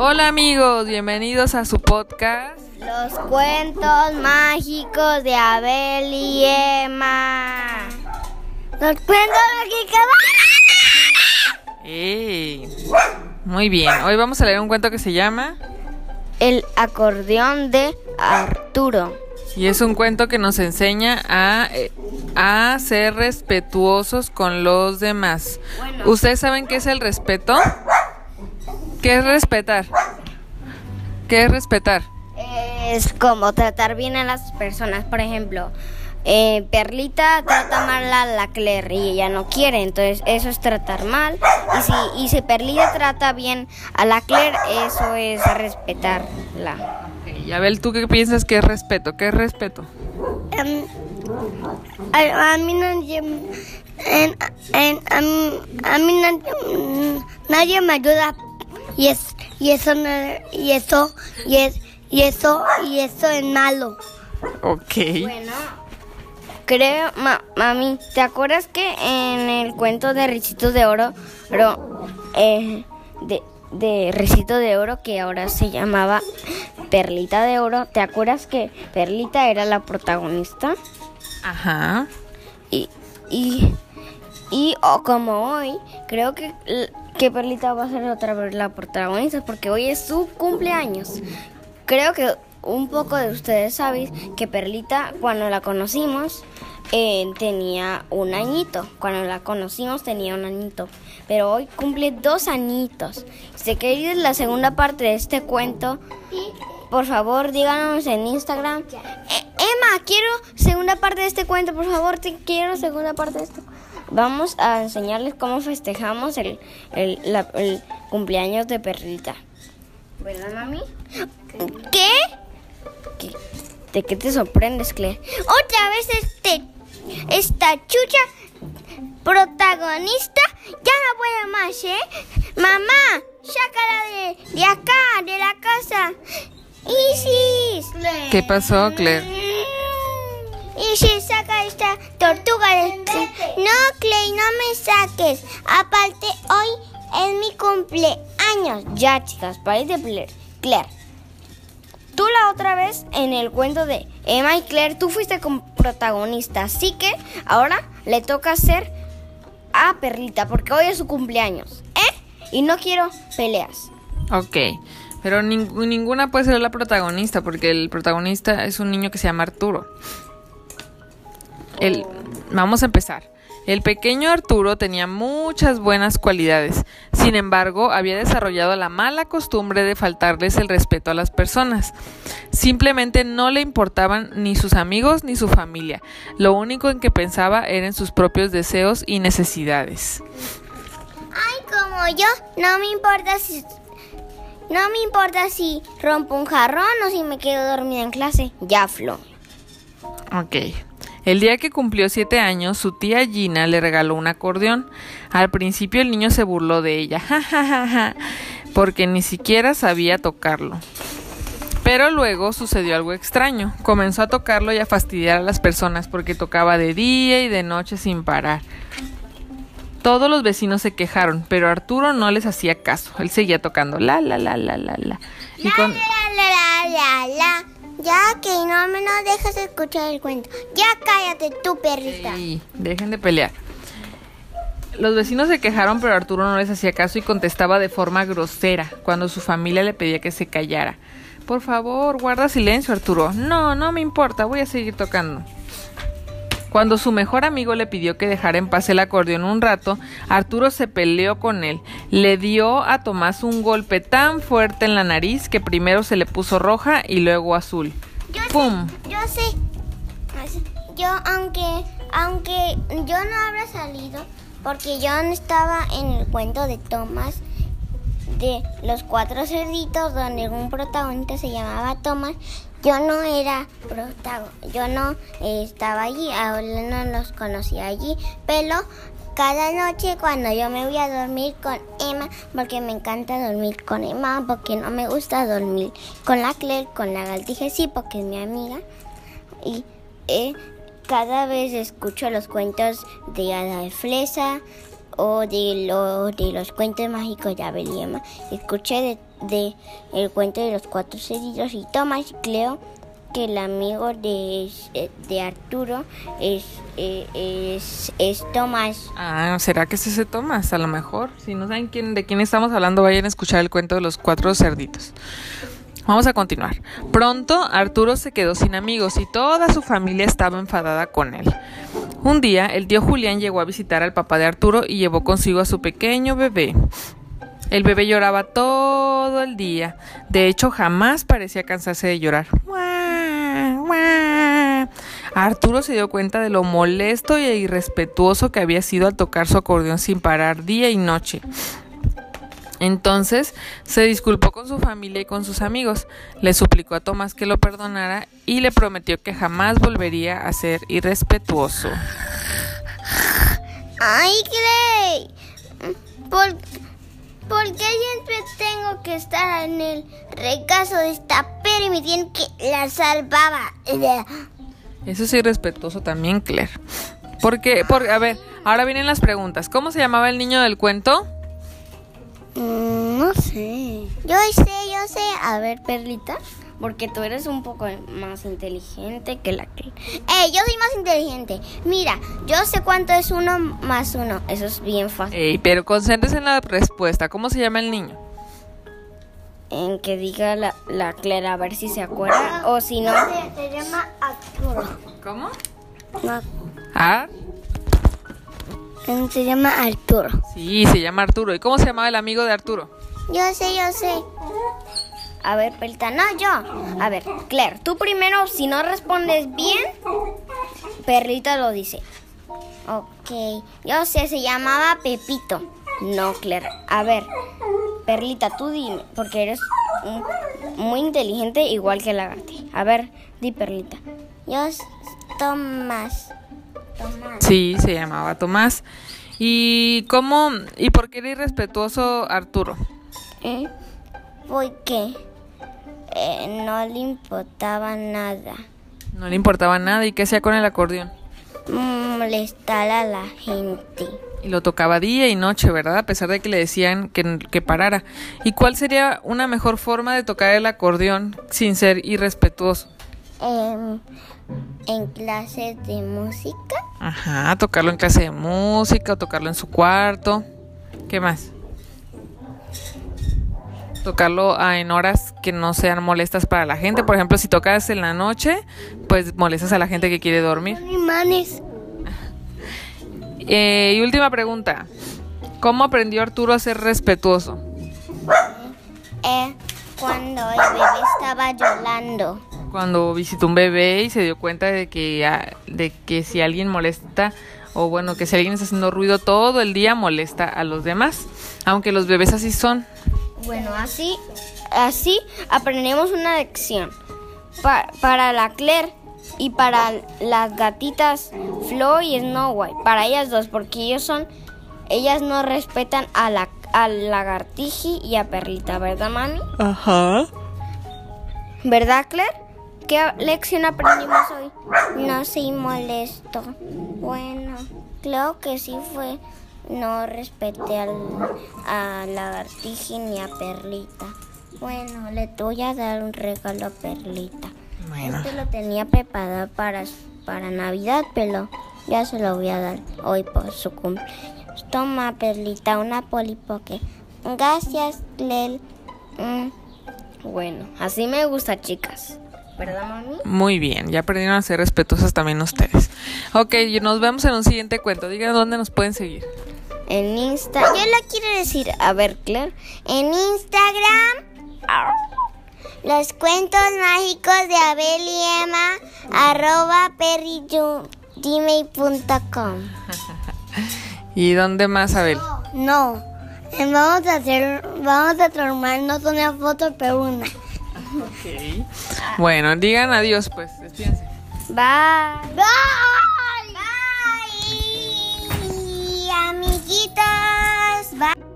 Hola amigos, bienvenidos a su podcast. Los cuentos mágicos de Abel y Emma. Los cuentos mágicos. Muy bien, hoy vamos a leer un cuento que se llama El acordeón de Arturo. y es un cuento que nos enseña a, eh, a ser respetuosos con los demás. Bueno. ¿Ustedes saben qué es el respeto? ¿Qué es respetar? ¿Qué es respetar? Es como tratar bien a las personas. Por ejemplo, eh, Perlita trata mal a la Claire y ella no quiere. Entonces, eso es tratar mal. Y si, y si Perlita trata bien a la Claire, eso es respetarla. Y Abel, ¿tú qué piensas que es respeto? ¿Qué es respeto? Em, a, a mí nadie, en- en- a, mí- a mí nadie, nadie me ayuda y es y eso no- y eso y es y eso y eso es malo. Ok. Bueno, creo, ma- mami, ¿te acuerdas que en el cuento de Ricitos de Oro, ro- eh, de, de Recito de Oro, que ahora se llamaba Perlita de Oro, ¿te acuerdas que Perlita era la protagonista? Ajá. Y, y, y o como hoy, creo que, que Perlita va a ser otra vez la protagonista, porque hoy es su cumpleaños. Creo que un poco de ustedes sabéis que Perlita, cuando la conocimos, eh, tenía un añito. Cuando la conocimos tenía un añito. Pero hoy cumple dos añitos. Si queréis la segunda parte de este cuento, por favor díganos en Instagram. Eh, Emma, quiero segunda parte de este cuento, por favor, te quiero segunda parte de esto. Vamos a enseñarles cómo festejamos el, el, la- el cumpleaños de Perlita. ¿Verdad, mami? ¿Qué? ¿Qué? ¿De qué te sorprendes, Claire? Otra vez este, esta chucha protagonista ya no puede más, ¿eh? Mamá, sácala de, de acá, de la casa. Isis. ¿Qué pasó, Claire? Isis, saca esta tortuga de... No, Clay, no me saques. Aparte, hoy es mi cumpleaños. Ya, chicas, país de Claire. Claire. Tú la otra vez en el cuento de Emma y Claire, tú fuiste como protagonista, así que ahora le toca hacer a Perlita, porque hoy es su cumpleaños, ¿eh? Y no quiero peleas. Ok. Pero ning- ninguna puede ser la protagonista, porque el protagonista es un niño que se llama Arturo. El, vamos a empezar. El pequeño Arturo tenía muchas buenas cualidades. Sin embargo, había desarrollado la mala costumbre de faltarles el respeto a las personas. Simplemente no le importaban ni sus amigos ni su familia. Lo único en que pensaba era en sus propios deseos y necesidades. Ay, como yo, no me importa si... No me importa si rompo un jarrón o si me quedo dormida en clase. Ya, Flo. Ok. El día que cumplió siete años, su tía Gina le regaló un acordeón. Al principio el niño se burló de ella, ja, ja, ja, ja, porque ni siquiera sabía tocarlo. Pero luego sucedió algo extraño. Comenzó a tocarlo y a fastidiar a las personas porque tocaba de día y de noche sin parar. Todos los vecinos se quejaron, pero Arturo no les hacía caso. Él seguía tocando la la la la la la. Y con- La, la, la, la, la. Ya que no me no dejas escuchar el cuento. Ya cállate tú, perrita. Sí, dejen de pelear. Los vecinos se quejaron, pero Arturo no les hacía caso y contestaba de forma grosera cuando su familia le pedía que se callara. Por favor, guarda silencio, Arturo. No, no me importa, voy a seguir tocando. Cuando su mejor amigo le pidió que dejara en paz el acordeón un rato, Arturo se peleó con él. Le dio a Tomás un golpe tan fuerte en la nariz que primero se le puso roja y luego azul. Yo ¡Pum! sé, yo sé. Yo, aunque, aunque yo no habrá salido, porque yo no estaba en el cuento de Thomas, de los cuatro cerditos, donde un protagonista se llamaba Thomas, yo no era protagonista, yo no estaba allí, ahora no los conocía allí, pero cada noche cuando yo me voy a dormir con Emma, porque me encanta dormir con Emma, porque no me gusta dormir con la Claire, con la Galtije, sí, porque es mi amiga, y eh, cada vez escucho los cuentos de Ada de Flesa o de, lo, de los cuentos mágicos de Abel y Emma. Escuché de, de el cuento de los cuatro cerditos y Tomás creo que el amigo de, de Arturo es, eh, es, es Tomás. Ah, ¿será que es ese Tomás? A lo mejor. Si no saben quién, de quién estamos hablando, vayan a escuchar el cuento de los cuatro cerditos. Vamos a continuar. Pronto Arturo se quedó sin amigos y toda su familia estaba enfadada con él. Un día el tío Julián llegó a visitar al papá de Arturo y llevó consigo a su pequeño bebé. El bebé lloraba todo el día. De hecho, jamás parecía cansarse de llorar. Arturo se dio cuenta de lo molesto e irrespetuoso que había sido al tocar su acordeón sin parar día y noche. Entonces se disculpó con su familia y con sus amigos, le suplicó a Tomás que lo perdonara y le prometió que jamás volvería a ser irrespetuoso. ¡Ay, Clay! ¿Por, ¿Por qué siempre tengo que estar en el recaso de esta permitiendo que la salvaba? Eso es irrespetuoso también, Claire. Porque, por, a ver, ahora vienen las preguntas. ¿Cómo se llamaba el niño del cuento? Mm, no sé. Yo sé, yo sé. A ver, Perlita. Porque tú eres un poco más inteligente que la que... ¡Eh! Yo soy más inteligente. Mira, yo sé cuánto es uno más uno. Eso es bien fácil. Ey, pero concéntrese en la respuesta. ¿Cómo se llama el niño? En que diga la, la Clara a ver si se acuerda. O si no... Se, llama Arturo. ¿Cómo? No. ¿Ah? Se llama Arturo. Sí, se llama Arturo. ¿Y cómo se llamaba el amigo de Arturo? Yo sé, yo sé. A ver, Perlita, no, yo. A ver, Claire, tú primero, si no respondes bien, Perlita lo dice. Ok, yo sé, se llamaba Pepito. No, Claire. A ver, Perlita, tú dime, porque eres muy inteligente igual que Lagarti. A ver, di Perlita. Yo, Tomás. Tomás. Sí, se llamaba Tomás. ¿Y cómo, y por qué era irrespetuoso Arturo? ¿Eh? Porque eh, no le importaba nada. No le importaba nada. ¿Y qué hacía con el acordeón? Molestar a la gente. Y lo tocaba día y noche, ¿verdad? A pesar de que le decían que, que parara. ¿Y cuál sería una mejor forma de tocar el acordeón sin ser irrespetuoso? Eh, en clases de música. Ajá, tocarlo en clase de música o tocarlo en su cuarto. ¿Qué más? Tocarlo en horas que no sean molestas para la gente. Por ejemplo, si tocas en la noche, pues molestas a la gente que quiere dormir. Imanes. Eh, y última pregunta. ¿Cómo aprendió Arturo a ser respetuoso? Eh, cuando el bebé estaba llorando cuando visitó un bebé y se dio cuenta de que, ah, de que si alguien molesta o bueno, que si alguien está haciendo ruido todo el día molesta a los demás, aunque los bebés así son. Bueno, así, así aprendemos una lección para la Claire y para las gatitas Flo y Snow White, para ellas dos, porque ellos son, ellas no respetan a la al lagartiji y a Perlita, ¿verdad, mami? Ajá. ¿Verdad, Claire? ¿Qué lección aprendimos hoy? No soy molesto. Bueno, creo que sí fue. No respeté al, a Lagartiji ni a Perlita. Bueno, le voy a dar un regalo a Perlita. Bueno. Este lo tenía preparado para, para Navidad, pero ya se lo voy a dar hoy por su cumpleaños. Toma, Perlita, una polipoque. Gracias, Lel. Mm. Bueno, así me gusta, chicas. ¿Verdad, mami? Muy bien, ya aprendieron a ser respetuosas también ustedes. Ok, nos vemos en un siguiente cuento. Digan dónde nos pueden seguir. En Insta. Yo la quiero decir. A ver, Claire. En Instagram. Los cuentos mágicos de Abel y Emma. Arroba perrigmail.com. ¿Y dónde más, Abel? No. Vamos a hacer. Vamos a tomarnos una foto, pero una. Ok. Bueno, digan adiós, pues. Despídense. Bye. Bye. Bye. Amiguitos. Bye.